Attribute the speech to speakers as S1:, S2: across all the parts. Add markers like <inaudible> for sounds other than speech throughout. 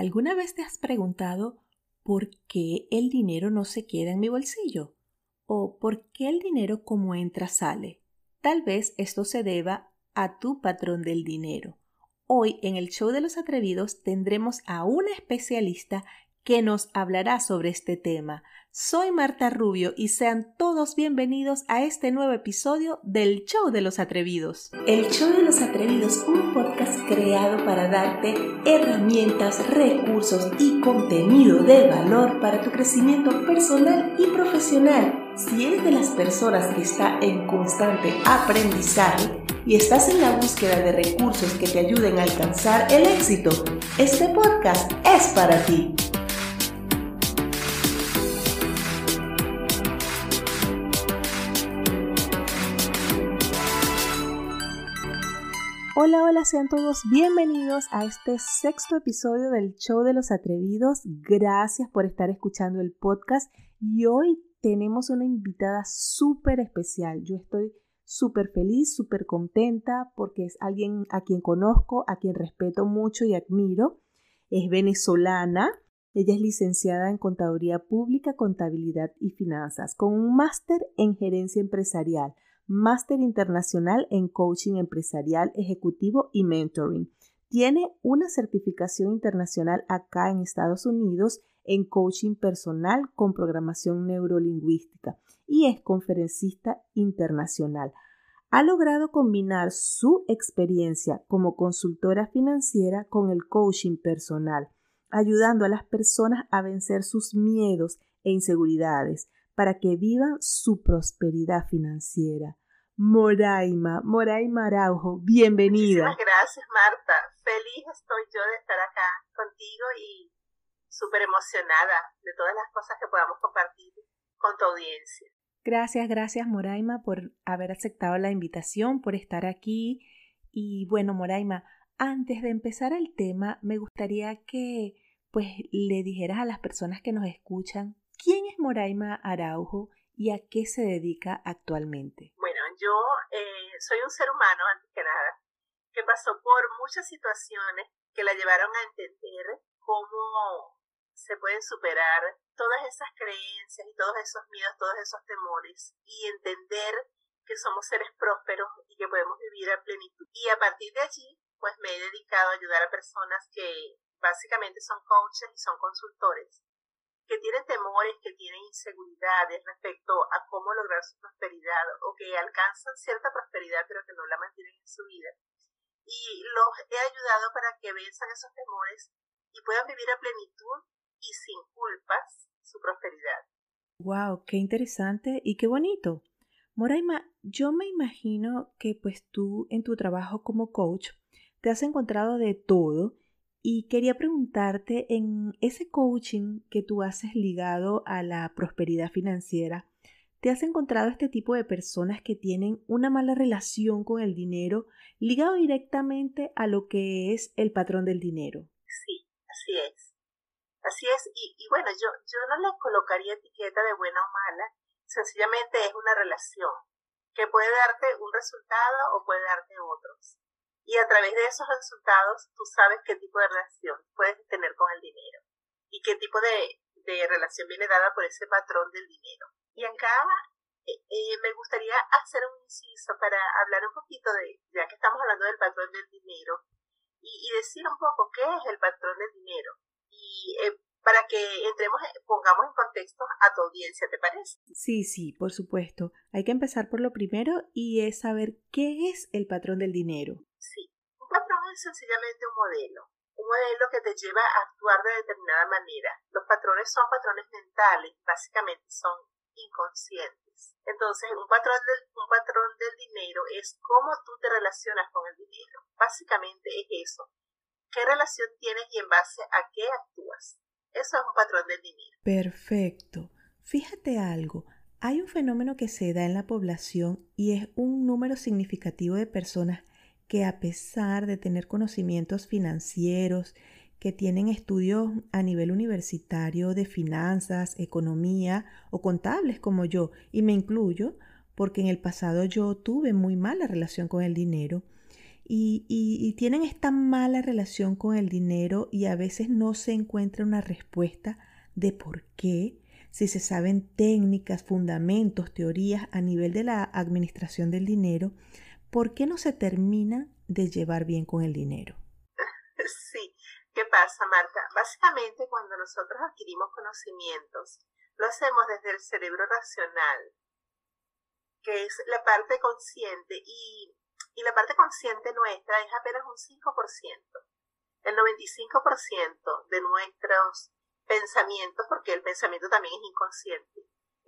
S1: ¿Alguna vez te has preguntado por qué el dinero no se queda en mi bolsillo? ¿O por qué el dinero como entra sale? Tal vez esto se deba a tu patrón del dinero. Hoy en el show de los atrevidos tendremos a una especialista que nos hablará sobre este tema. Soy Marta Rubio y sean todos bienvenidos a este nuevo episodio del Show de los Atrevidos.
S2: El Show de los Atrevidos, un podcast creado para darte herramientas, recursos y contenido de valor para tu crecimiento personal y profesional. Si eres de las personas que está en constante aprendizaje y estás en la búsqueda de recursos que te ayuden a alcanzar el éxito, este podcast es para ti.
S1: Hola, hola, sean todos bienvenidos a este sexto episodio del Show de los Atrevidos. Gracias por estar escuchando el podcast y hoy tenemos una invitada súper especial. Yo estoy súper feliz, súper contenta porque es alguien a quien conozco, a quien respeto mucho y admiro. Es venezolana. Ella es licenciada en Contaduría Pública, Contabilidad y Finanzas, con un máster en Gerencia Empresarial máster internacional en coaching empresarial, ejecutivo y mentoring. Tiene una certificación internacional acá en Estados Unidos en coaching personal con programación neurolingüística y es conferencista internacional. Ha logrado combinar su experiencia como consultora financiera con el coaching personal, ayudando a las personas a vencer sus miedos e inseguridades para que vivan su prosperidad financiera. Moraima, Moraima Araujo, bienvenida.
S3: Muchas gracias, Marta. Feliz estoy yo de estar acá contigo y súper emocionada de todas las cosas que podamos compartir con tu audiencia.
S1: Gracias, gracias, Moraima, por haber aceptado la invitación, por estar aquí. Y bueno, Moraima, antes de empezar el tema, me gustaría que pues le dijeras a las personas que nos escuchan quién es Moraima Araujo y a qué se dedica actualmente
S3: yo eh, soy un ser humano, antes que nada, que pasó por muchas situaciones que la llevaron a entender cómo se pueden superar todas esas creencias y todos esos miedos, todos esos temores y entender que somos seres prósperos y que podemos vivir a plenitud. Y a partir de allí, pues me he dedicado a ayudar a personas que básicamente son coaches y son consultores que tienen temores, que tienen inseguridades respecto a cómo lograr su prosperidad o que alcanzan cierta prosperidad pero que no la mantienen en su vida. Y los he ayudado para que venzan esos temores y puedan vivir a plenitud y sin culpas su prosperidad.
S1: Wow, qué interesante y qué bonito. Moraima, yo me imagino que pues tú en tu trabajo como coach te has encontrado de todo y quería preguntarte, en ese coaching que tú haces ligado a la prosperidad financiera, ¿te has encontrado este tipo de personas que tienen una mala relación con el dinero ligado directamente a lo que es el patrón del dinero?
S3: Sí, así es. Así es. Y, y bueno, yo, yo no le colocaría etiqueta de buena o mala, sencillamente es una relación que puede darte un resultado o puede darte otros. Y a través de esos resultados tú sabes qué tipo de relación puedes tener con el dinero y qué tipo de, relación viene dada por ese patrón del dinero. Y acá eh, eh, me gustaría hacer un inciso para hablar un poquito de, ya que estamos hablando del patrón del dinero, y, decir un poco qué es el patrón del dinero. Y eh, para que entremos, pongamos en contexto a tu audiencia, ¿te parece?
S1: Sí, sí, por supuesto. Hay que empezar por lo primero y es saber qué es el patrón del dinero.
S3: Un patrón es sencillamente un modelo, un modelo que te lleva a actuar de determinada manera. Los patrones son patrones mentales, básicamente son inconscientes. Entonces, un patrón del, un patrón del dinero es cómo tú te relacionas con el dinero. Básicamente es eso. ¿Qué relación tienes y en base a qué actúas? Eso es un patrón del dinero.
S1: Perfecto. Fíjate algo. Hay un fenómeno que se da en la población y es un número significativo de personas que a pesar de tener conocimientos financieros, que tienen estudios a nivel universitario de finanzas, economía o contables como yo, y me incluyo porque en el pasado yo tuve muy mala relación con el dinero, y, tienen esta mala relación con el dinero y a veces no se encuentra una respuesta de por qué, si se saben técnicas, fundamentos, teorías a nivel de la administración del dinero, ¿por qué no se termina de llevar bien con el dinero? <laughs>
S3: Sí, ¿qué pasa, Marta? Básicamente cuando nosotros adquirimos conocimientos, lo hacemos desde el cerebro racional, que es la parte consciente y la parte consciente nuestra es apenas un 5%. El 95% de nuestros pensamientos, porque el pensamiento también es inconsciente,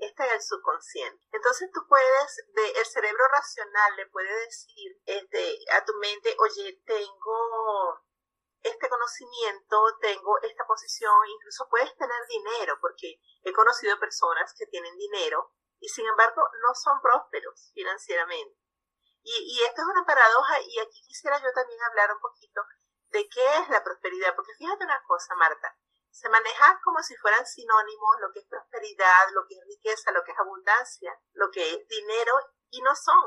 S3: está en el subconsciente. Entonces tú puedes, de, el cerebro racional le puede decir este, a tu mente, oye, tengo este conocimiento, tengo esta posición, incluso puedes tener dinero, porque he conocido personas que tienen dinero y sin embargo no son prósperos financieramente. Y, esto es una paradoja y aquí quisiera yo también hablar un poquito de qué es la prosperidad, porque fíjate una cosa, Marta, se maneja como si fueran sinónimos lo que es prosperidad, lo que es riqueza, lo que es abundancia, lo que es dinero, y no son,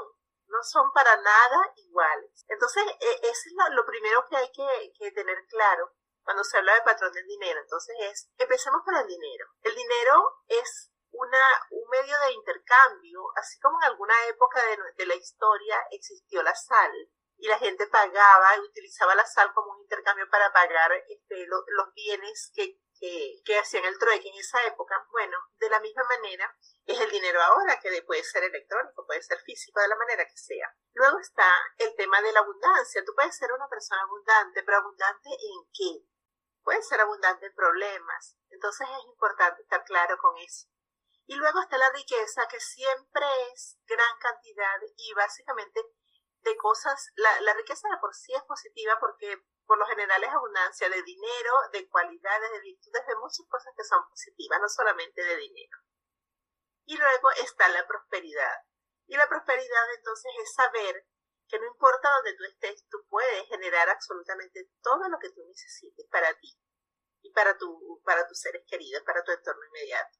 S3: no son para nada iguales. Entonces, e, eso es lo, primero que hay que, tener claro cuando se habla de patrón del dinero. Entonces es, empecemos por el dinero. El dinero es una, un medio de intercambio, así como en alguna época de, la historia existió la sal y la gente pagaba y utilizaba la sal como un intercambio para pagar este, los bienes que, que, hacían el trueque en esa época. Bueno, de la misma manera es el dinero ahora, que puede ser electrónico, puede ser físico, de la manera que sea. Luego está el tema de la abundancia. Tú puedes ser una persona abundante, pero abundante en qué? Puede ser abundante en problemas. Entonces es importante estar claro con eso. Y luego está la riqueza, que siempre es gran cantidad y básicamente de cosas, la, la riqueza de por sí es positiva porque por lo general es abundancia de dinero, de cualidades, de virtudes, de muchas cosas que son positivas, no solamente de dinero. Y luego está la prosperidad. Y la prosperidad entonces es saber que no importa donde tú estés, tú puedes generar absolutamente todo lo que tú necesites para ti y para, tu, para tus seres queridos, para tu entorno inmediato.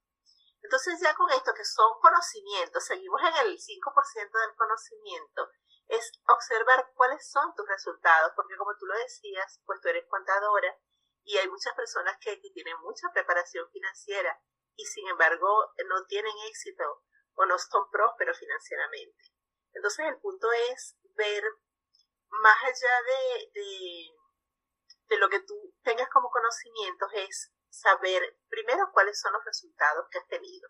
S3: Entonces ya con esto que son conocimientos, seguimos en el 5% del conocimiento, es observar cuáles son tus resultados, porque como tú lo decías, pues tú eres contadora y hay muchas personas que, tienen mucha preparación financiera y sin embargo no tienen éxito o no son prósperos financieramente. Entonces el punto es ver más allá de, de, de lo que tú tengas como conocimientos, es saber primero cuáles son los resultados que has tenido.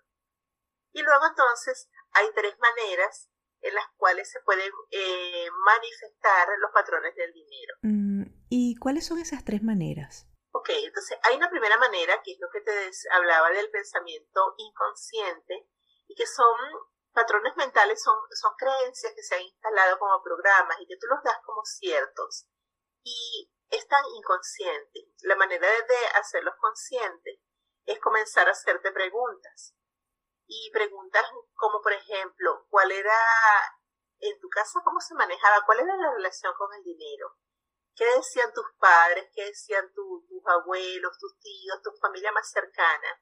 S3: Y luego entonces hay tres maneras en las cuales se pueden eh, manifestar los patrones del dinero.
S1: Mm, ¿Y cuáles son esas tres maneras?
S3: Ok, entonces hay una primera manera que es lo que te hablaba del pensamiento inconsciente y que son patrones mentales, son, son creencias que se han instalado como programas y que tú los das como ciertos. Y es tan inconsciente. La manera de hacerlos conscientes es comenzar a hacerte preguntas. Y preguntas como, por ejemplo, ¿cuál era en tu casa, cómo se manejaba? ¿Cuál era la relación con el dinero? ¿Qué decían tus padres? ¿Qué decían tus abuelos, tus tíos, tu familia más cercana?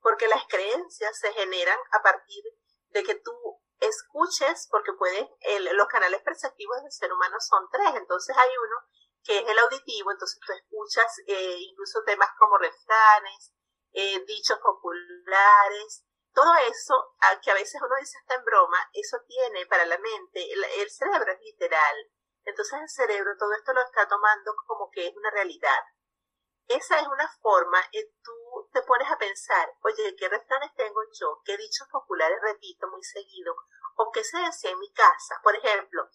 S3: Porque las creencias se generan a partir de que tú escuches, porque puedes, los canales perceptivos del ser humano son tres, entonces hay uno que es el auditivo, entonces tú escuchas eh, incluso temas como refranes, eh, dichos populares, todo eso, que a veces uno dice hasta en broma, eso tiene para la mente, el, cerebro es literal, entonces el cerebro todo esto lo está tomando como que es una realidad. Esa es una forma en tú te pones a pensar, oye, ¿qué refranes tengo yo? ¿Qué dichos populares repito muy seguido? ¿O qué se decía en mi casa? Por ejemplo,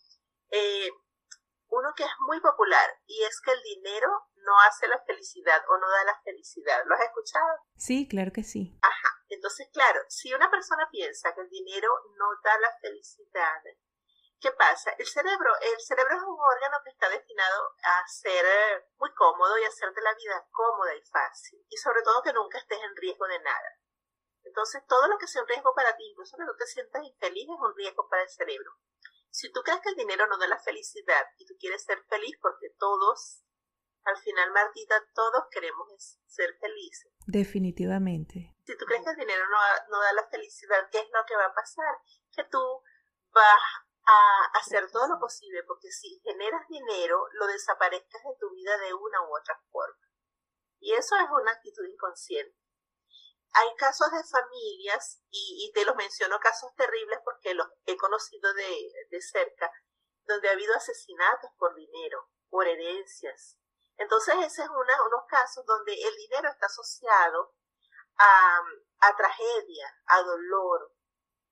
S3: eh, uno que es muy popular y es que el dinero no hace la felicidad o no da la felicidad. ¿Lo has escuchado?
S1: Sí, claro que sí.
S3: Ajá. Entonces, claro, si una persona piensa que el dinero no da la felicidad, ¿qué pasa? El cerebro, el cerebro es un órgano que está destinado a ser eh, muy cómodo y hacerte la vida cómoda y fácil. Y sobre todo que nunca estés en riesgo de nada. Entonces, todo lo que sea un riesgo para ti, incluso que no te sientas infeliz, es un riesgo para el cerebro. Si tú crees que el dinero no da la felicidad y tú quieres ser feliz porque todos, al final Martita, todos queremos ser felices.
S1: Definitivamente.
S3: Si tú crees que el dinero no, no da la felicidad, ¿qué es lo que va a pasar? Que tú vas a hacer todo lo posible porque si generas dinero, lo desaparezcas de tu vida de una u otra forma. Y eso es una actitud inconsciente. Hay casos de familias, y, te los menciono casos terribles porque los he conocido de, de cerca, donde ha habido asesinatos por dinero, por herencias. Entonces, ese es unos casos donde el dinero está asociado a, a tragedia, a dolor,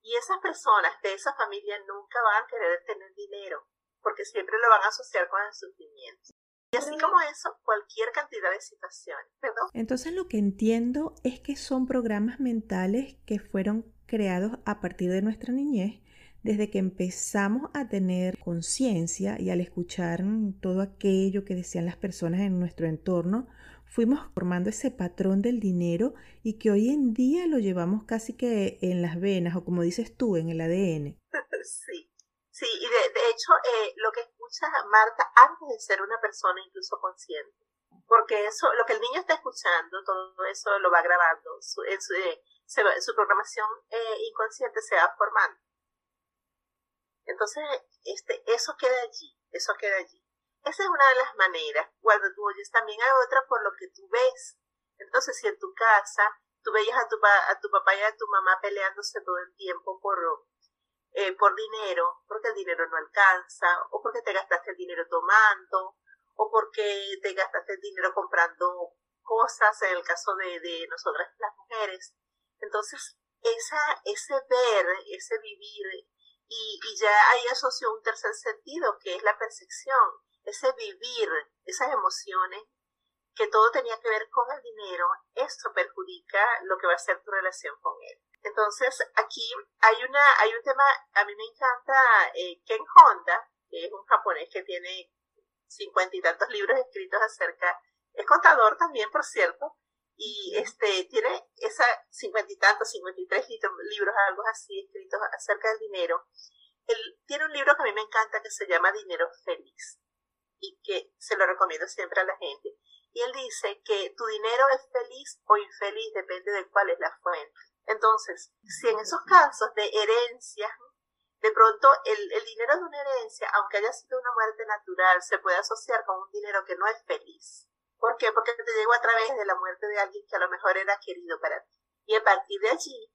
S3: y esas personas de esa familia nunca van a querer tener dinero, porque siempre lo van a asociar con el sufrimiento. Y así como eso, cualquier cantidad de situaciones. ¿Perdón?
S1: Entonces lo que entiendo es que son programas mentales que fueron creados a partir de nuestra niñez, desde que empezamos a tener conciencia y al escuchar todo aquello que decían las personas en nuestro entorno, fuimos formando ese patrón del dinero y que hoy en día lo llevamos casi que en las venas o como dices tú, en el ADN. <laughs>
S3: Sí, sí, y de, hecho eh, lo que escucha Marta antes de ser una persona incluso consciente, porque eso, lo que el niño está escuchando, todo eso lo va grabando, su, su, eh, su programación eh, inconsciente se va formando. Entonces, este, eso queda allí, eso queda allí. Esa es una de las maneras. Cuando tú oyes, también hay otra por lo que tú ves. Entonces, si en tu casa tú veías a tu, a tu papá y a tu mamá peleándose todo el tiempo por, eh, por dinero, porque el dinero no alcanza, o porque te gastaste el dinero tomando, o porque te gastaste el dinero comprando cosas, en el caso de, de nosotras las mujeres. Entonces, esa, ese ver, ese vivir, y, y ya ahí asoció un tercer sentido, que es la percepción ese vivir, esas emociones, que todo tenía que ver con el dinero, esto perjudica lo que va a ser tu relación con él. Entonces, aquí hay una, hay un tema, a mí me encanta eh, Ken Honda, que es un japonés que tiene cincuenta y tantos libros escritos acerca, es contador también, por cierto, y este tiene esa cincuenta y tantos, cincuenta y tres libros, algo así, escritos acerca del dinero. Él tiene un libro que a mí me encanta que se llama Dinero Feliz y que se lo recomiendo siempre a la gente. Y él dice que tu dinero es feliz o infeliz, depende de cuál es la fuente. Entonces, si en esos casos de herencia, de pronto el, el dinero de una herencia, aunque haya sido una muerte natural, se puede asociar con un dinero que no es feliz. ¿Por qué? Porque te llegó a través de la muerte de alguien que a lo mejor era querido para ti. Y a partir de allí,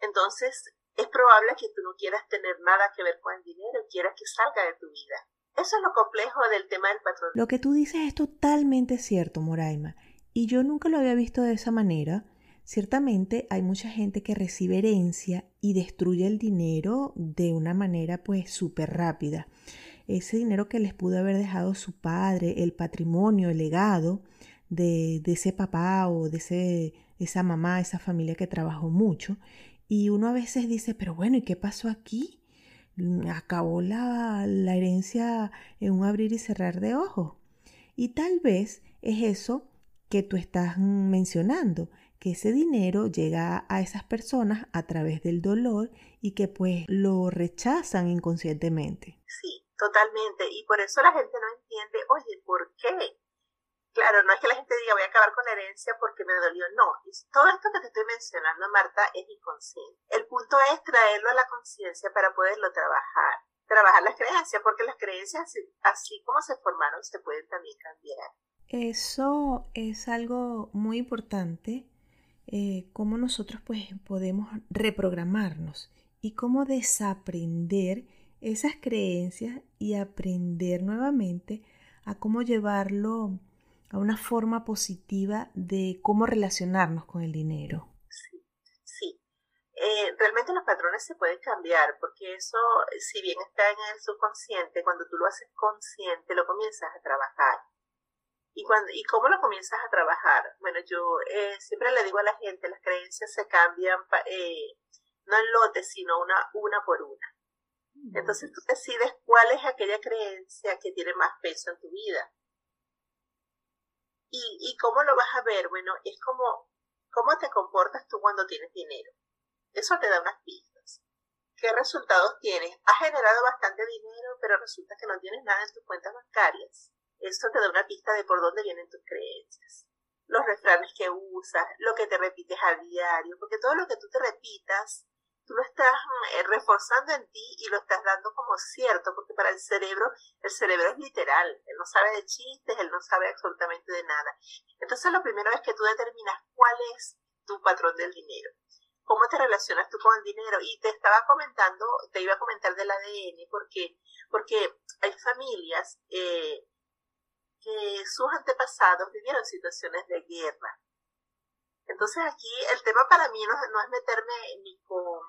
S3: entonces es probable que tú no quieras tener nada que ver con el dinero y quieras que salga de tu vida. Eso es lo complejo del tema del patrón.
S1: Lo que tú dices es totalmente cierto, Moraima, y yo nunca lo había visto de esa manera. Ciertamente hay mucha gente que recibe herencia y destruye el dinero de una manera pues súper rápida. Ese dinero que les pudo haber dejado su padre, el patrimonio, el legado de, de ese papá o de ese, esa mamá, esa familia que trabajó mucho. Y uno a veces dice, pero bueno, ¿y qué pasó aquí? acabó la, la herencia en un abrir y cerrar de ojos. Y tal vez es eso que tú estás mencionando, que ese dinero llega a esas personas a través del dolor y que pues lo rechazan inconscientemente.
S3: Sí, totalmente. Y por eso la gente no entiende, oye, ¿por qué? Claro, no es que la gente diga voy a acabar con la herencia porque me dolió, no. Todo esto que te estoy mencionando, Marta, es inconsciente. El punto es traerlo a la conciencia para poderlo trabajar. Trabajar las creencias, porque las creencias, así como se formaron, se pueden también cambiar.
S1: Eso es algo muy importante, eh, cómo nosotros pues podemos reprogramarnos y cómo desaprender esas creencias y aprender nuevamente a cómo llevarlo a una forma positiva de cómo relacionarnos con el dinero.
S3: Sí, sí. Eh, realmente los patrones se pueden cambiar porque eso, si bien está en el subconsciente, cuando tú lo haces consciente, lo comienzas a trabajar. ¿Y, cuando, ¿Y cómo lo comienzas a trabajar? Bueno, yo eh, siempre le digo a la gente, las creencias se cambian eh, no en lotes, sino una, una por una. Mm. Entonces tú decides cuál es aquella creencia que tiene más peso en tu vida. ¿Y, cómo lo vas a ver? Bueno, es como cómo te comportas tú cuando tienes dinero. Eso te da unas pistas. ¿Qué resultados tienes? Has generado bastante dinero, pero resulta que no tienes nada en tus cuentas bancarias. Eso te da una pista de por dónde vienen tus creencias. Los refranes que usas, lo que te repites a diario, porque todo lo que tú te repitas tú lo estás eh, reforzando en ti y lo estás dando como cierto, porque para el cerebro, el cerebro es literal, él no sabe de chistes, él no sabe absolutamente de nada. Entonces lo primero es que tú determinas cuál es tu patrón del dinero. ¿Cómo te relacionas tú con el dinero? Y te estaba comentando, te iba a comentar del ADN, porque, porque hay familias eh, que sus antepasados vivieron situaciones de guerra. Entonces aquí el tema para mí no, no es meterme ni con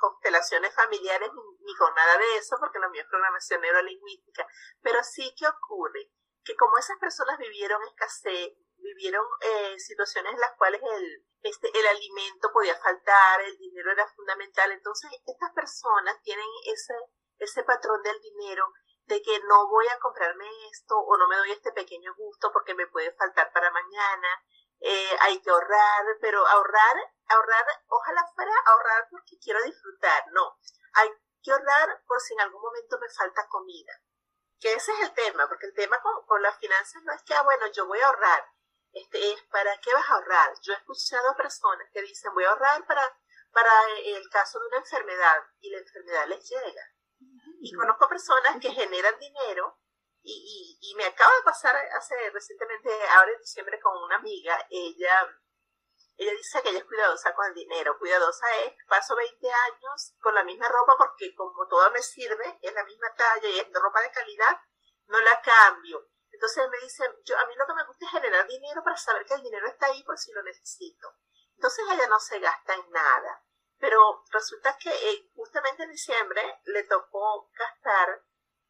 S3: constelaciones familiares ni, con nada de eso, porque lo mío es programación neurolingüística, pero sí que ocurre que como esas personas vivieron escasez, vivieron eh, situaciones en las cuales el, este, el alimento podía faltar, el dinero era fundamental, entonces estas personas tienen ese, ese patrón del dinero de que no voy a comprarme esto o no me doy este pequeño gusto porque me puede faltar para mañana, eh, hay que ahorrar, pero ahorrar, ahorrar, ojalá fuera ahorrar porque quiero disfrutar, no, hay que ahorrar por si en algún momento me falta comida. Que ese es el tema, porque el tema con, con las finanzas no es que, ah, bueno, yo voy a ahorrar, este es para qué vas a ahorrar. Yo he escuchado a personas que dicen, voy a ahorrar para, para el caso de una enfermedad y la enfermedad les llega. Y conozco personas que generan dinero y, y, me acaba de pasar hace recientemente, ahora en diciembre, con una amiga, ella, ella dice que ella es cuidadosa con el dinero. Cuidadosa es, paso 20 años con la misma ropa porque como todo me sirve, es la misma talla y es de ropa de calidad, no la cambio. Entonces me dice, yo, a mí lo que me gusta es generar dinero para saber que el dinero está ahí por si lo necesito. Entonces ella no se gasta en nada. Pero resulta que eh, justamente en diciembre le tocó gastar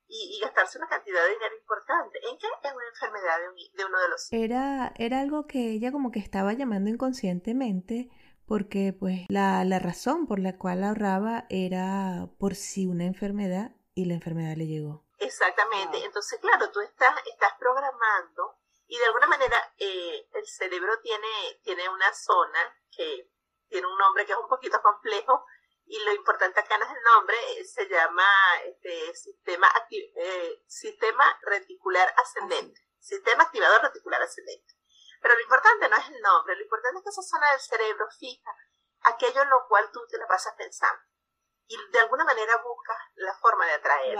S3: y, gastarse una cantidad de dinero importante. ¿En qué? En una enfermedad de, uno de los
S1: Era, era algo que ella como que estaba llamando inconscientemente porque pues la, la razón por la cual ahorraba era por si una enfermedad y la enfermedad le llegó.
S3: Exactamente. Entonces, claro, tú estás, estás programando y de alguna manera eh, el cerebro tiene, tiene una zona que tiene un nombre que es un poquito complejo, y lo importante acá no es el nombre, eh, se llama este, sistema, eh, sistema reticular ascendente, sistema activador reticular ascendente. Pero lo importante no es el nombre, lo importante es que esa zona del cerebro fija aquello en lo cual tú te la pasas pensando y de alguna manera buscas la forma de atraer.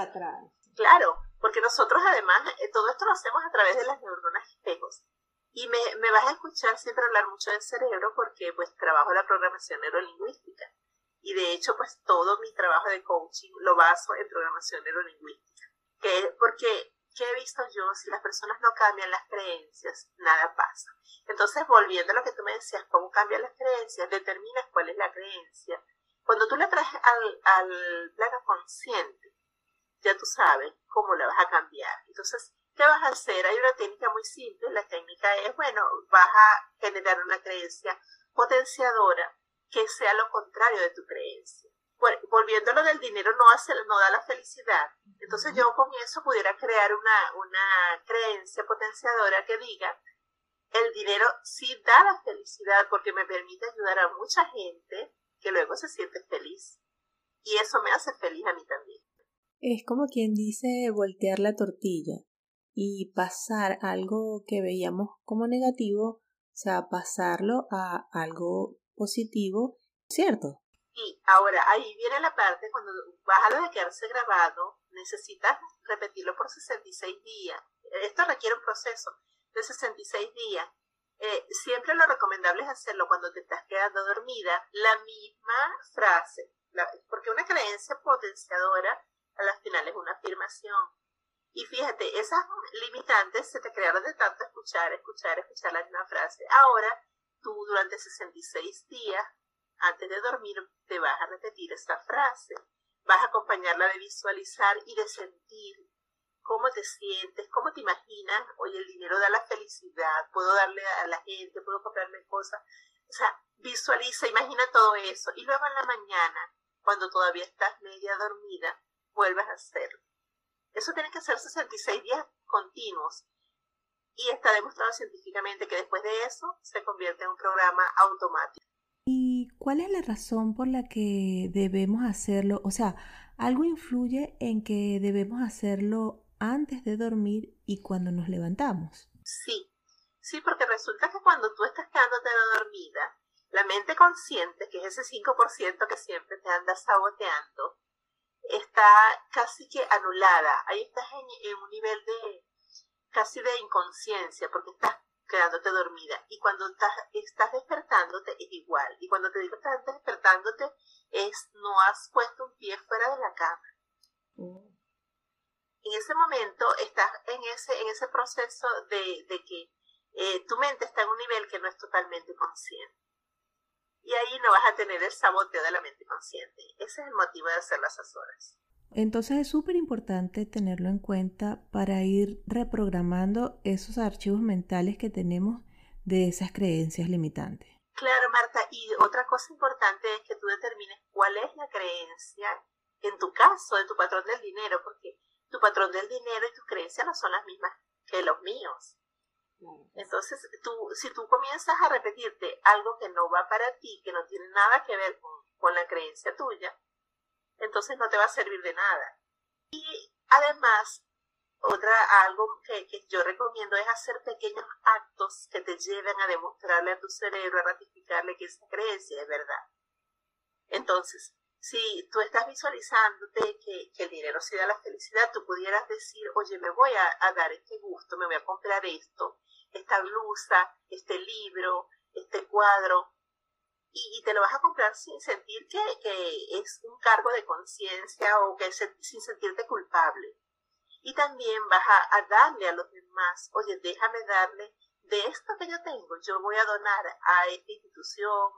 S3: Claro, porque nosotros además eh, todo esto lo hacemos a través de las neuronas espejos. Y me, me vas a escuchar siempre hablar mucho del cerebro porque pues trabajo la programación neurolingüística. Y de hecho, pues todo mi trabajo de coaching lo baso en programación neurolingüística. Que, porque, ¿qué he visto yo? Si las personas no cambian las creencias, nada pasa. Entonces, volviendo a lo que tú me decías, ¿cómo cambian las creencias? Determinas cuál es la creencia. Cuando tú la traes al, al plano consciente, ya tú sabes cómo la vas a cambiar. Entonces, ¿qué vas a hacer? Hay una técnica muy simple. La técnica es, bueno, vas a generar una creencia potenciadora que sea lo contrario de tu creencia. Volviendo a lo del dinero, no, hace, no da la felicidad. Entonces yo con eso pudiera crear una, una creencia potenciadora que diga, el dinero sí da la felicidad porque me permite ayudar a mucha gente que luego se siente feliz. Y eso me hace feliz a mí también.
S1: Es como quien dice voltear la tortilla y pasar algo que veíamos como negativo, o sea, pasarlo a algo positivo, ¿cierto?
S3: Y ahora ahí viene la parte cuando vas a lo de quedarse grabado, necesitas repetirlo por 66 días. Esto requiere un proceso de 66 días. Eh, siempre lo recomendable es hacerlo cuando te estás quedando dormida, la misma frase, porque una creencia potenciadora a las finales es una afirmación. Y fíjate, esas limitantes se te crearon de tanto escuchar, escuchar, escuchar la misma frase. Ahora tú durante 66 días, antes de dormir, te vas a repetir esta frase. Vas a acompañarla de visualizar y de sentir cómo te sientes, cómo te imaginas, oye, el dinero da la felicidad, puedo darle a la gente, puedo comprarme cosas. O sea, visualiza, imagina todo eso. Y luego en la mañana, cuando todavía estás media dormida, vuelves a hacerlo. Eso tiene que ser 66 días continuos y está demostrado científicamente que después de eso se convierte en un programa automático.
S1: ¿Y cuál es la razón por la que debemos hacerlo? O sea, ¿algo influye en que debemos hacerlo antes de dormir y cuando nos levantamos?
S3: Sí, sí, porque resulta que cuando tú estás quedándote dormida, La mente consciente, que es ese 5% que siempre te anda saboteando, está casi que anulada. Ahí estás en, un nivel de casi de inconsciencia, porque estás quedándote dormida. Y cuando estás, estás despertándote es igual. Y cuando te digo estás despertándote es no has puesto un pie fuera de la cama. Mm. En ese momento estás en ese, en ese proceso de, de que eh, tu mente está en un nivel que no es totalmente consciente. Y ahí no vas a tener el saboteo de la mente consciente. Ese es el motivo de hacer las horas.
S1: Entonces es súper importante tenerlo en cuenta para ir reprogramando esos archivos mentales que tenemos de esas creencias limitantes.
S3: Claro, Marta, y otra cosa importante es que tú determines cuál es la creencia, en tu caso, de tu patrón del dinero, porque tu patrón del dinero y tus creencias no son las mismas que los míos. Entonces, tú, si tú comienzas a repetirte algo que no va para ti, que no tiene nada que ver con, la creencia tuya, entonces no te va a servir de nada. Y además, otra, algo que, que, yo recomiendo es hacer pequeños actos que te lleven a demostrarle a tu cerebro, a ratificarle que esa creencia es verdad. Entonces, si tú estás visualizándote que, el dinero sí da la felicidad, tú pudieras decir, oye, me voy a, dar este gusto, me voy a comprar esto, esta blusa, este libro, este cuadro, y, te lo vas a comprar sin sentir que, que es un cargo de conciencia o que sin sentirte culpable. Y también vas a, a darle a los demás, oye, déjame darle de esto que yo tengo, yo voy a donar a esta institución,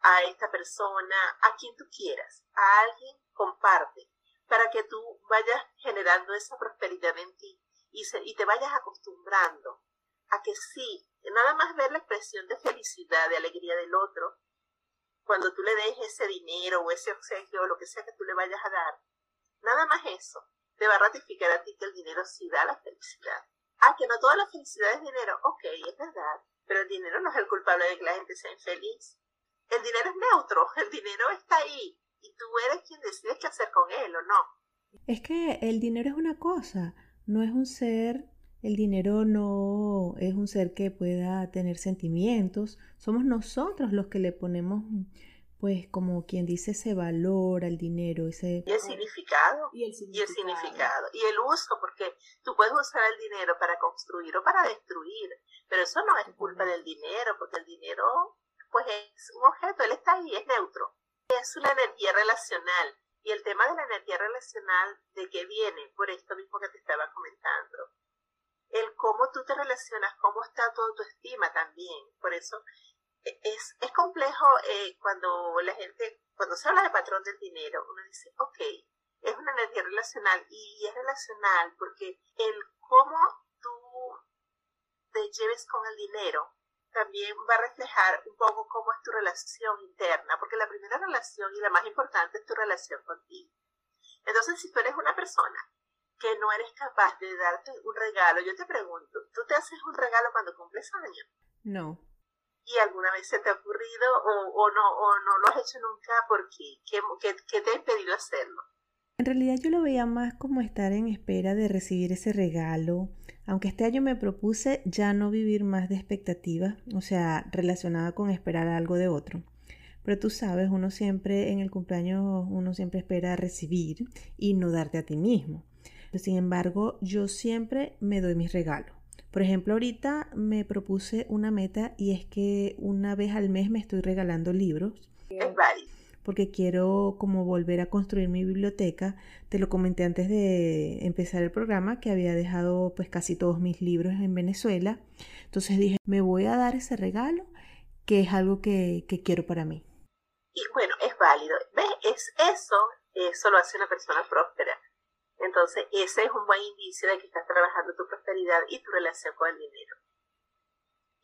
S3: a esta persona, a quien tú quieras, a alguien, comparte, para que tú vayas generando esa prosperidad en ti y, y te vayas acostumbrando a que sí, nada más ver la expresión de felicidad, de alegría del otro, cuando tú le des ese dinero o ese obsequio o lo que sea que tú le vayas a dar, nada más eso te va a ratificar a ti que el dinero sí da la felicidad. Ah, que no toda la felicidad es dinero. Ok, es verdad. Pero el dinero no es el culpable de que la gente sea infeliz. El dinero es neutro. <laughs> El dinero está ahí. Y tú eres quien decide qué hacer con él o no.
S1: Es que el dinero es una cosa. No es un ser. El dinero no es un ser que pueda tener sentimientos. Somos nosotros los que le ponemos pues como quien dice ese valor al dinero, ese...
S3: Y el significado. Y el significado. Y el uso, porque tú puedes usar el dinero para construir o para destruir, pero eso no es culpa del dinero, porque el dinero pues es un objeto, él está ahí, es neutro. Es una energía relacional. Y el tema de la energía relacional, ¿de qué viene? Por esto mismo que te estaba comentando. El cómo tú te relacionas, cómo está tu autoestima también. Por eso es, es complejo eh, cuando la gente, cuando se habla de patrón del dinero, uno dice, ok, es una energía relacional y es relacional porque el cómo tú te lleves con el dinero también va a reflejar un poco cómo es tu relación interna, porque la primera relación y la más importante es tu relación contigo. Entonces, si tú eres una persona que no eres capaz de darte un regalo, yo te pregunto, ¿tú te haces un regalo cuando cumples años?
S1: No
S3: y alguna vez se te ha ocurrido o, no, o no lo has hecho nunca porque ¿qué, te ha impedido hacerlo?
S1: En realidad yo lo veía más como estar en espera de recibir ese regalo, aunque este año me propuse ya no vivir más de expectativas, o sea, relacionada con esperar algo de otro. Pero tú sabes, uno siempre en el cumpleaños, uno siempre espera recibir y no darte a ti mismo. Sin embargo, yo siempre me doy mis regalos. Por ejemplo, ahorita me propuse una meta y es que una vez al mes me estoy regalando libros. Porque quiero como volver a construir mi biblioteca. Te lo comenté antes de empezar el programa que había dejado pues casi todos mis libros en Venezuela. Entonces dije, me voy a dar ese regalo que es algo que, que quiero para mí.
S3: Y bueno, es válido. ¿Ves? Es eso, eso lo hace una persona próspera. Entonces, ese es un buen indicio de que estás trabajando tu prosperidad y tu relación con el dinero.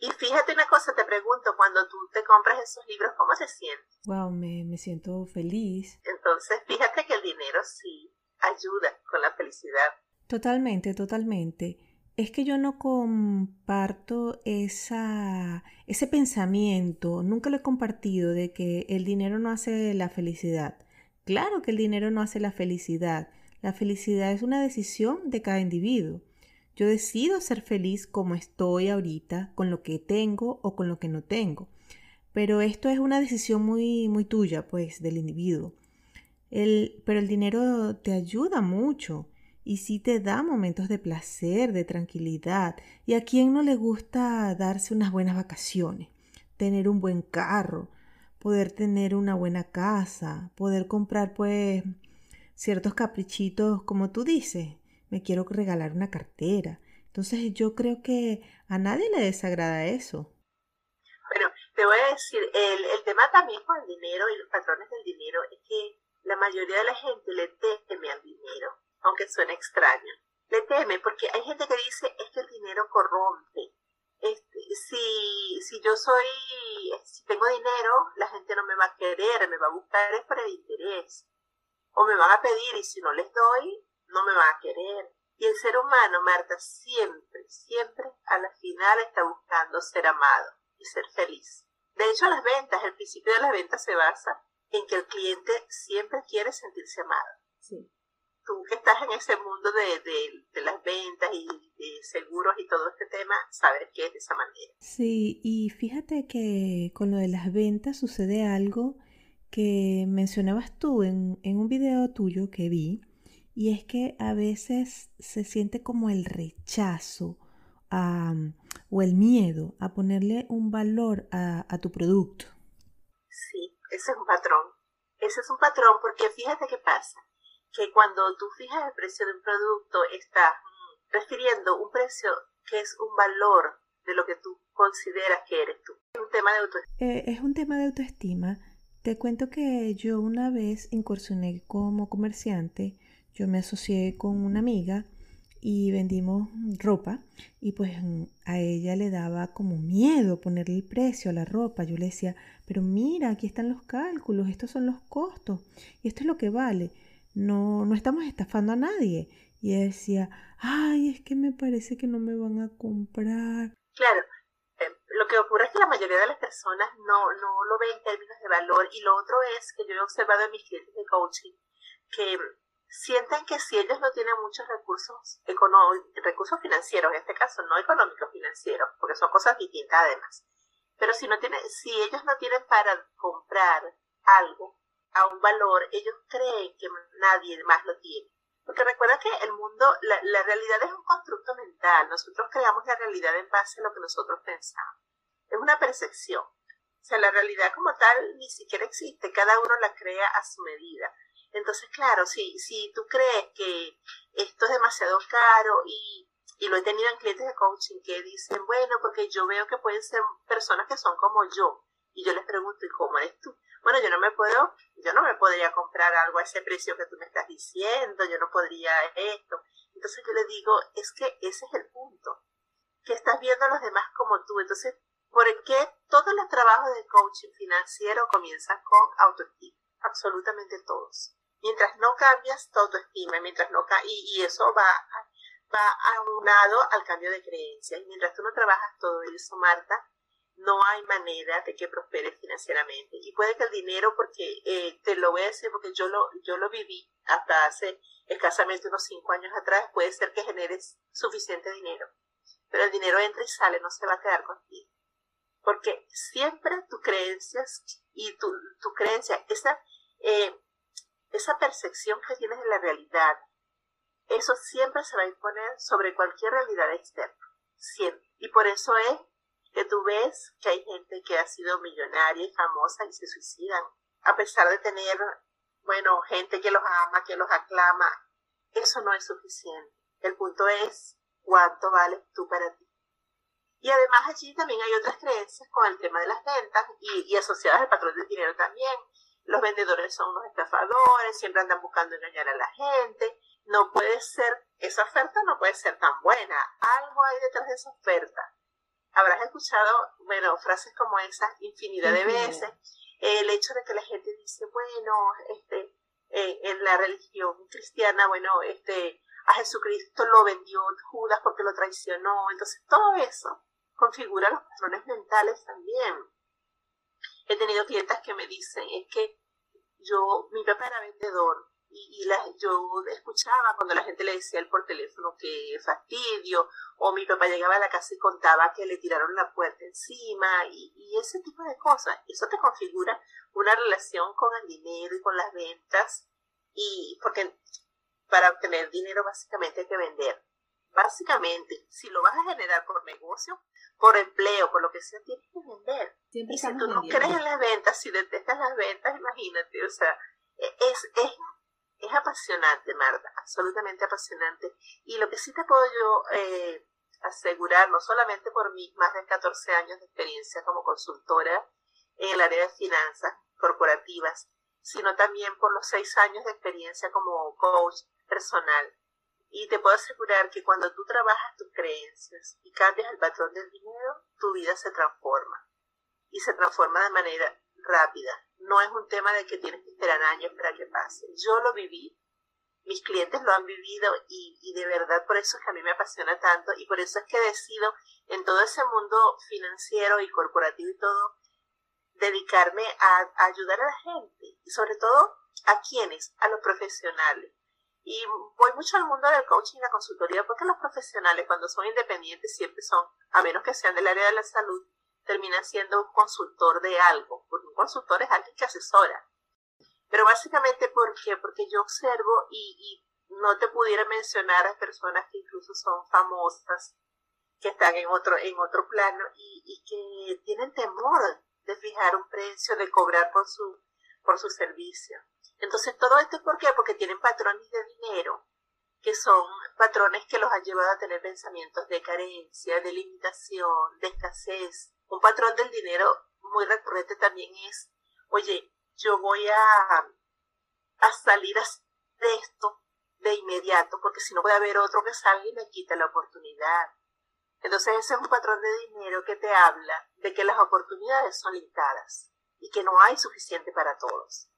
S3: Y fíjate una cosa, te pregunto, cuando tú te compras esos libros, ¿cómo se siente?
S1: Wow, me, me siento feliz.
S3: Entonces, fíjate que el dinero sí ayuda con la felicidad.
S1: Totalmente, totalmente. Es que yo no comparto esa, ese pensamiento, nunca lo he compartido de que el dinero no hace la felicidad. Claro que el dinero no hace la felicidad, la felicidad es una decisión de cada individuo. Yo decido ser feliz como estoy ahorita, con lo que tengo o con lo que no tengo. Pero esto es una decisión muy, muy tuya, pues, del individuo. El, pero el dinero te ayuda mucho y sí te da momentos de placer, de tranquilidad. ¿Y a quién no le gusta darse unas buenas vacaciones? Tener un buen carro, poder tener una buena casa, poder comprar pues ciertos caprichitos como tú dices. Me quiero regalar una cartera. Entonces yo creo que a nadie le desagrada eso.
S3: Bueno, te voy a decir, el, el tema también con el dinero y los patrones del dinero es que la mayoría de la gente le teme al dinero, aunque suene extraño. Le teme porque hay gente que dice es que el dinero corrompe. Este, si, si yo soy, si tengo dinero, la gente no me va a querer, me va a buscar es por el interés. O me van a pedir y si no les doy, no me van a querer. Y el ser humano, Marta, siempre, siempre a la final está buscando ser amado y ser feliz. De hecho, las ventas, el principio de las ventas se basa en que el cliente siempre quiere sentirse amado. Sí. Tú que estás en ese mundo de, las ventas y de seguros y todo este tema, sabes que es de esa manera.
S1: Sí, y fíjate que con lo de las ventas sucede algo que mencionabas tú en, en un video tuyo que vi, y es que a veces se siente como el rechazo o el miedo a ponerle un valor a, a tu producto.
S3: Sí, ese es un patrón. Ese es un patrón porque fíjate qué pasa, que cuando tú fijas el precio de un producto, estás mm, refiriendo un precio que es un valor de lo que tú consideras que eres tú. Es un tema de autoestima.
S1: Eh, es un tema de autoestima. Te cuento que yo una vez incursioné como comerciante, yo me asocié con una amiga y vendimos ropa y pues a ella le daba como miedo ponerle el precio a la ropa. Yo le decía, pero mira, aquí están los cálculos, estos son los costos y esto es lo que vale. No, no estamos estafando a nadie. Y ella decía, ay, es que me parece que no me van a comprar.
S3: Claro, lo que ocurre es que la mayoría de las personas no, no lo ven en términos de valor y lo otro es que yo he observado en mis clientes de coaching que sienten que si ellos no tienen muchos recursos recursos financieros, en este caso no económicos financieros, porque son cosas distintas además, pero si no tienen, si ellos no tienen para comprar algo a un valor, ellos creen que nadie más lo tiene. Porque recuerda que el mundo, la, la realidad es un constructo mental. Nosotros creamos la realidad en base a lo que nosotros pensamos. Es una percepción. O sea, la realidad como tal ni siquiera existe. Cada uno la crea a su medida. Entonces, claro, si, si tú crees que esto es demasiado caro y, y lo he tenido en clientes de coaching que dicen, bueno, porque yo veo que pueden ser personas que son como yo. Y yo les pregunto, ¿y cómo eres tú? Bueno, yo no me puedo, yo no me podría comprar algo a ese precio que tú me estás diciendo, yo no podría esto. Entonces yo le digo, es que ese es el punto, que estás viendo a los demás como tú. Entonces, ¿por qué todos los trabajos de coaching financiero comienzan con autoestima? Absolutamente todos mientras no cambias tu autoestima, mientras no y, y eso va, va aunado al cambio de creencias. Y mientras tú no trabajas todo eso, Marta, no hay manera de que prosperes financieramente. Y puede que el dinero, porque eh, te lo voy a decir porque yo lo, yo lo viví hasta hace escasamente unos cinco años atrás, puede ser que generes suficiente dinero. Pero el dinero entra y sale, no se va a quedar contigo. Porque siempre tus creencias y tu, tu creencia, esa, eh, esa percepción que tienes de la realidad, eso siempre se va a imponer sobre cualquier realidad externa, siempre. Y por eso es que tú ves que hay gente que ha sido millonaria y famosa y se suicidan, a pesar de tener, bueno, gente que los ama, que los aclama. Eso no es suficiente. El punto es cuánto vales tú para ti. Y además allí también hay otras creencias con el tema de las ventas y, y asociadas al patrón del dinero también, los vendedores son unos estafadores, siempre andan buscando engañar a la gente. No puede ser, esa oferta no puede ser tan buena. Algo hay detrás de esa oferta. Habrás escuchado, bueno, frases como esas infinidad de veces. El hecho de que la gente dice, bueno, este, eh, en la religión cristiana, bueno, este, a Jesucristo lo vendió Judas porque lo traicionó. Entonces, todo eso configura los patrones mentales también. He tenido clientes que me dicen, es que yo, mi papá era vendedor y, la, yo escuchaba cuando la gente le decía él por teléfono que fastidio, o mi papá llegaba a la casa y contaba que le tiraron la puerta encima, y, y ese tipo de cosas. Eso te configura una relación con el dinero y con las ventas, y porque para obtener dinero básicamente hay que vender. Básicamente, si lo vas a generar por negocio, por empleo, por lo que sea, tienes que vender. y si tú no crees en las ventas, si detestas las ventas, imagínate, o sea, e, es, es es apasionante, Marta, absolutamente apasionante. Y lo que sí te puedo yo eh, asegurar, no solamente por mis más de 14 años de experiencia como consultora en el área de finanzas corporativas, sino también por los seis años de experiencia como coach personal. Y te puedo asegurar que cuando tú trabajas tus creencias y cambias el patrón del dinero, tu vida se transforma. Y se transforma de manera rápida. No es un tema de que tienes que esperar años para que pase. Yo lo viví, mis clientes lo han vivido y, de verdad por eso es que a mí me apasiona tanto y por eso es que decido en todo ese mundo financiero y corporativo y todo, dedicarme a, ayudar a la gente y sobre todo a quienes, a los profesionales. Y voy mucho al mundo del coaching y la consultoría porque los profesionales cuando son independientes siempre son, a menos que sean del área de la salud, termina siendo un consultor de algo, porque un consultor es alguien que asesora. Pero básicamente, ¿por qué? Porque yo observo y, no te pudiera mencionar a personas que incluso son famosas, que están en otro, en otro plano y, y que tienen temor de fijar un precio, de cobrar por su, por su servicio. Entonces, todo esto es? Porque tienen patrones de dinero que son patrones que los han llevado a tener pensamientos de carencia, de limitación, de escasez, un patrón del dinero muy recurrente también es, oye, yo voy a, a salir de esto de inmediato, porque si no puede haber otro que salga y me quite la oportunidad. Entonces ese es un patrón de dinero que te habla de que las oportunidades son limitadas y que no hay suficiente para todos.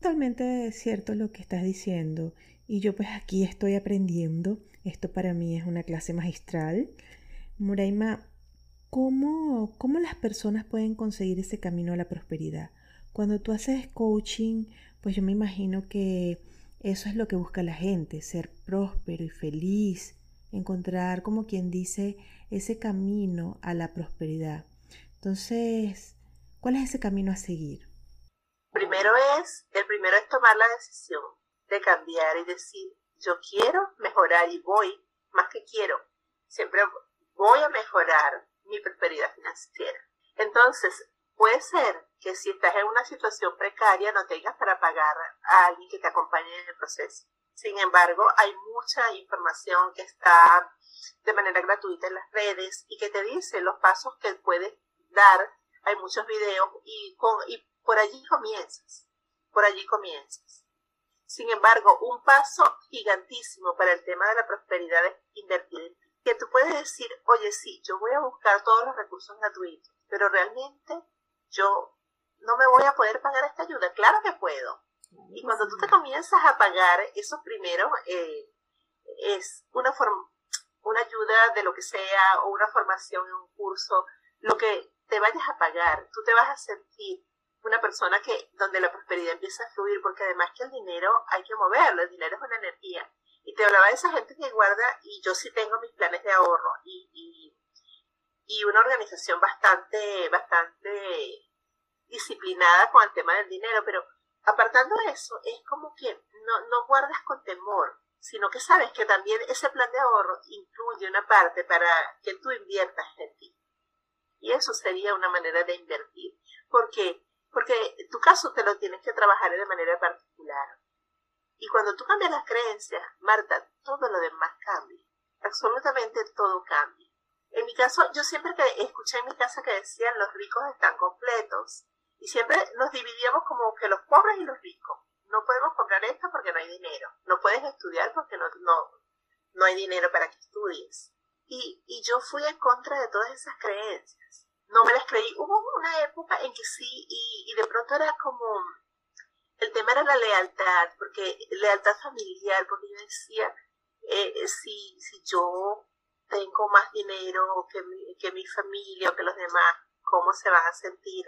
S1: Totalmente cierto lo que estás diciendo y yo pues aquí estoy aprendiendo. Esto para mí es una clase magistral. Muraima, ¿Cómo, ¿Cómo las personas pueden conseguir ese camino a la prosperidad? Cuando tú haces coaching, pues yo me imagino que eso es lo que busca la gente, ser próspero y feliz, encontrar, como quien dice, ese camino a la prosperidad. Entonces, ¿cuál es ese camino a seguir?
S3: Primero es, el primero es tomar la decisión de cambiar y decir, yo quiero mejorar y voy, más que quiero, siempre voy a mejorar mi prosperidad financiera. Entonces, puede ser que si estás en una situación precaria no tengas para pagar a alguien que te acompañe en el proceso. Sin embargo, hay mucha información que está de manera gratuita en las redes y que te dice los pasos que puedes dar. Hay muchos videos y, con, y por allí comienzas. Por allí comienzas. Sin embargo, un paso gigantísimo para el tema de la prosperidad es invertir en ti que tú puedes decir, oye, sí, yo voy a buscar todos los recursos gratuitos, pero realmente yo no me voy a poder pagar esta ayuda. Claro que puedo. Y cuando tú te comienzas a pagar eso primero, eh, es una, una ayuda de lo que sea o una formación en un curso, lo que te vayas a pagar, tú te vas a sentir una persona que donde la prosperidad empieza a fluir, porque además que el dinero hay que moverlo, el dinero es una energía. Y te hablaba de esa gente que guarda, y yo sí tengo mis planes de ahorro y, y, una organización bastante, bastante disciplinada con el tema del dinero, pero apartando eso, es como que no, no guardas con temor, sino que sabes que también ese plan de ahorro incluye una parte para que tú inviertas en ti. Y eso sería una manera de invertir. ¿Por qué? Porque tu caso te lo tienes que trabajar de manera particular. Y cuando tú cambias las creencias, Marta, todo lo demás cambia. Absolutamente todo cambia. En mi caso, yo siempre que escuché en mi casa que decían los ricos están completos. Y siempre nos dividíamos como que los pobres y los ricos. No podemos comprar esto porque no hay dinero. No puedes estudiar porque no, no, no hay dinero para que estudies. Y, y yo fui en contra de todas esas creencias. No me las creí. Hubo una época en que sí, y, de pronto era como, el tema era la lealtad, porque lealtad familiar, porque yo decía, eh, si, si yo tengo más dinero que mi, que mi familia o que los demás, ¿cómo se van a sentir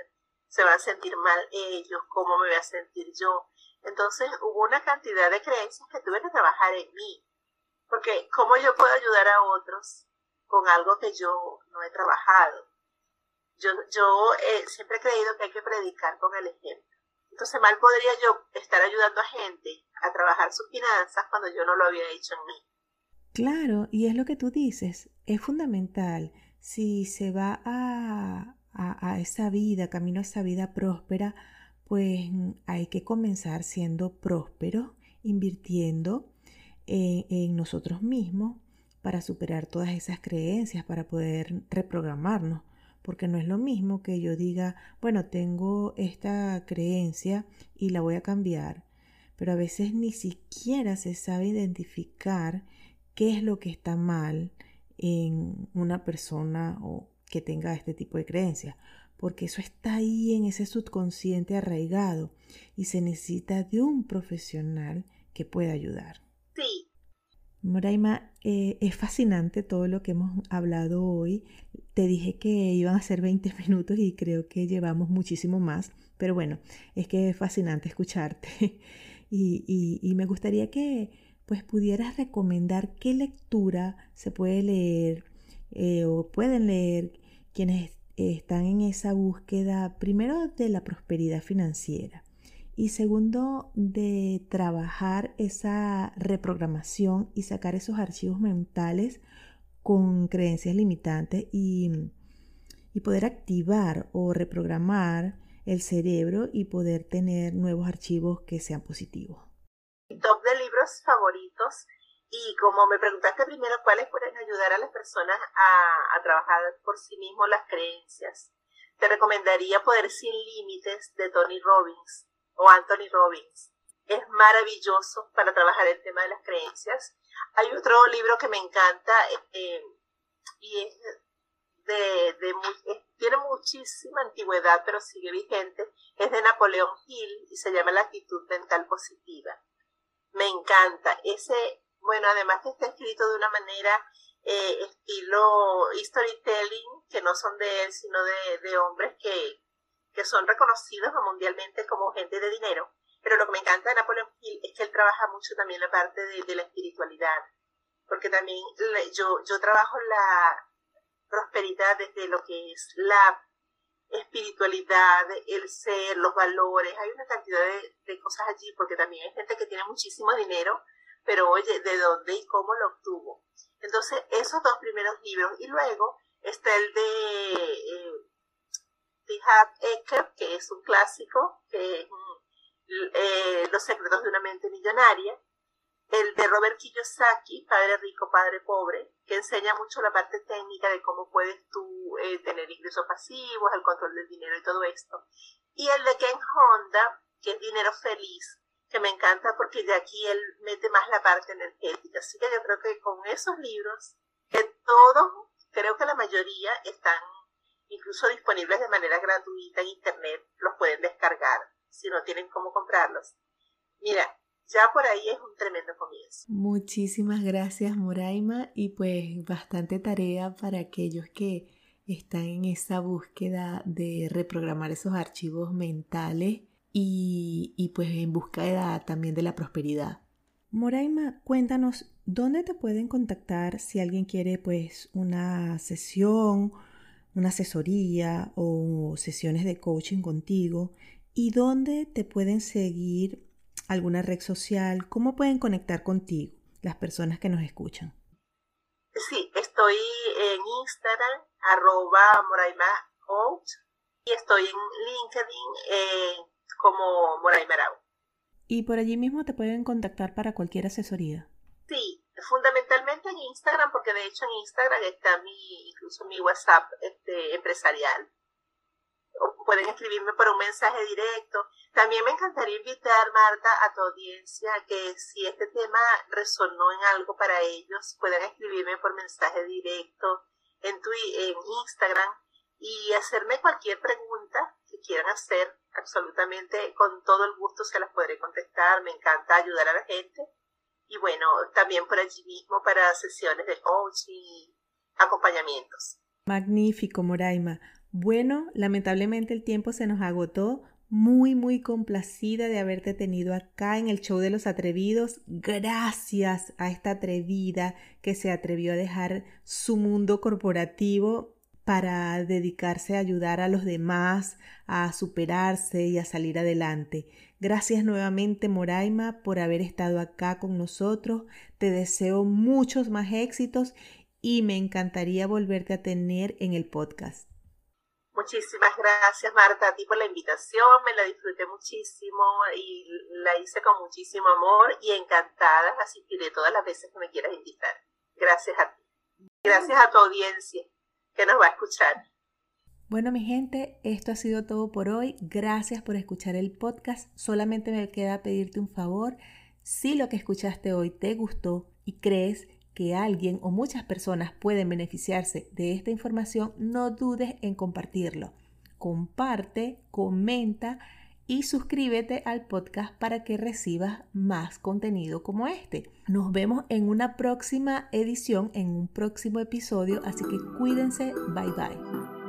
S3: se van a sentir mal ellos, cómo me voy a sentir yo. Entonces hubo una cantidad de creencias que tuve que trabajar en mí, porque ¿cómo yo puedo ayudar a otros con algo que yo no he trabajado? Yo, yo eh, siempre he creído que hay que predicar con el ejemplo. Entonces mal podría yo estar ayudando a gente a trabajar sus finanzas cuando yo no lo había hecho en mí.
S1: Claro, y es lo que tú dices, es fundamental. Si se va a, a, esa vida, camino a esa vida próspera, pues hay que comenzar siendo próspero, invirtiendo en, en nosotros mismos para superar todas esas creencias, para poder reprogramarnos. Porque no es lo mismo que yo diga, bueno, tengo esta creencia y la voy a cambiar, pero a veces ni siquiera se sabe identificar qué es lo que está mal en una persona o que tenga este tipo de creencias, porque eso está ahí en ese subconsciente arraigado y se necesita de un profesional que pueda ayudar.
S3: Sí.
S1: Moraima, eh, es fascinante todo lo que hemos hablado hoy. Te dije que iban a ser 20 <laughs> minutos y creo que llevamos muchísimo más, pero bueno, es que es fascinante escucharte <laughs> y, y me gustaría que pues pudieras recomendar qué lectura se puede leer eh, o pueden leer quienes están en esa búsqueda, primero de la prosperidad financiera y segundo de trabajar esa reprogramación y sacar esos archivos mentales con creencias limitantes y, y poder activar o reprogramar el cerebro y poder tener nuevos archivos que sean positivos.
S3: Top de libros favoritos y como me preguntaste primero cuáles pueden ayudar a las personas a, trabajar por sí mismos las creencias, te recomendaría Poder sin Límites de Tony Robbins o Anthony Robbins. Es maravilloso para trabajar el tema de las creencias. Hay otro libro que me encanta eh, y es de, de tiene muchísima antigüedad, pero sigue vigente. Es de Napoleón Hill y se llama La actitud mental positiva. Me encanta. Ese bueno, además que está escrito de una manera eh, estilo storytelling, que no son de él, sino de, hombres que, que son reconocidos mundialmente como gente de dinero. Pero lo que me encanta de Napoleon Hill es que él trabaja mucho también la parte de, la espiritualidad, porque también yo, yo trabajo la prosperidad desde lo que es la espiritualidad, el ser, los valores, hay una cantidad de, cosas allí, porque también hay gente que tiene muchísimo dinero, pero oye, ¿de dónde y cómo lo obtuvo? Entonces, esos dos primeros libros, y luego está el de eh, Ecker, que es un clásico, que es eh, Los secretos de una mente millonaria, el de Robert Kiyosaki, Padre Rico, Padre Pobre, que enseña mucho la parte técnica de cómo puedes tú eh, tener ingresos pasivos, el control del dinero y todo esto. Y el de Ken Honda, que es Dinero Feliz, que me encanta porque de aquí él mete más la parte energética. Así que yo creo que con esos libros, que todos, creo que la mayoría están incluso disponibles de manera gratuita en internet, los pueden descargar si no tienen cómo comprarlos. Mira, ya por ahí es un tremendo comienzo.
S1: Muchísimas gracias Moraima y pues bastante tarea para aquellos que están en esa búsqueda de reprogramar esos archivos mentales y, pues en búsqueda también de la prosperidad. Moraima, cuéntanos dónde te pueden contactar si alguien quiere pues una sesión, una asesoría o sesiones de coaching contigo y dónde te pueden seguir alguna red social, cómo pueden conectar contigo las personas que nos escuchan.
S3: Sí, estoy en Instagram, arroba Moraima Coach, y estoy en LinkedIn, eh, como Moray Marau.
S1: Y por allí mismo te pueden contactar para cualquier asesoría.
S3: Sí, fundamentalmente en Instagram, porque de hecho en Instagram está mi, incluso mi WhatsApp este, empresarial. O pueden escribirme por un mensaje directo. También me encantaría invitar, Marta, a tu audiencia que si este tema resonó en algo para ellos, puedan escribirme por mensaje directo en, tu, en Instagram y hacerme cualquier pregunta que quieran hacer. Absolutamente, con todo el gusto se las podré contestar. Me encanta ayudar a la gente. Y bueno, también por allí mismo para sesiones de coaching y acompañamientos.
S1: Magnífico, Moraima. Bueno, lamentablemente el tiempo se nos agotó. Muy, muy complacida de haberte tenido acá en el show de los atrevidos. Gracias a esta atrevida que se atrevió a dejar su mundo corporativo para dedicarse a ayudar a los demás a superarse y a salir adelante. Gracias nuevamente Moraima por haber estado acá con nosotros. Te deseo muchos más éxitos y me encantaría volverte a tener en el podcast.
S3: Muchísimas gracias Marta a ti por la invitación, me la disfruté muchísimo y la hice con muchísimo amor y encantada asistiré todas las veces que me quieras invitar. Gracias a ti. Gracias a tu audiencia que nos va a escuchar.
S1: Bueno, mi gente, esto ha sido todo por hoy. Gracias por escuchar el podcast. Solamente me queda pedirte un favor. Si lo que escuchaste hoy te gustó y crees que alguien o muchas personas pueden beneficiarse de esta información, no dudes en compartirlo. Comparte, comenta y suscríbete al podcast para que recibas más contenido como este. Nos vemos en una próxima edición, en un próximo episodio, así que cuídense, bye bye.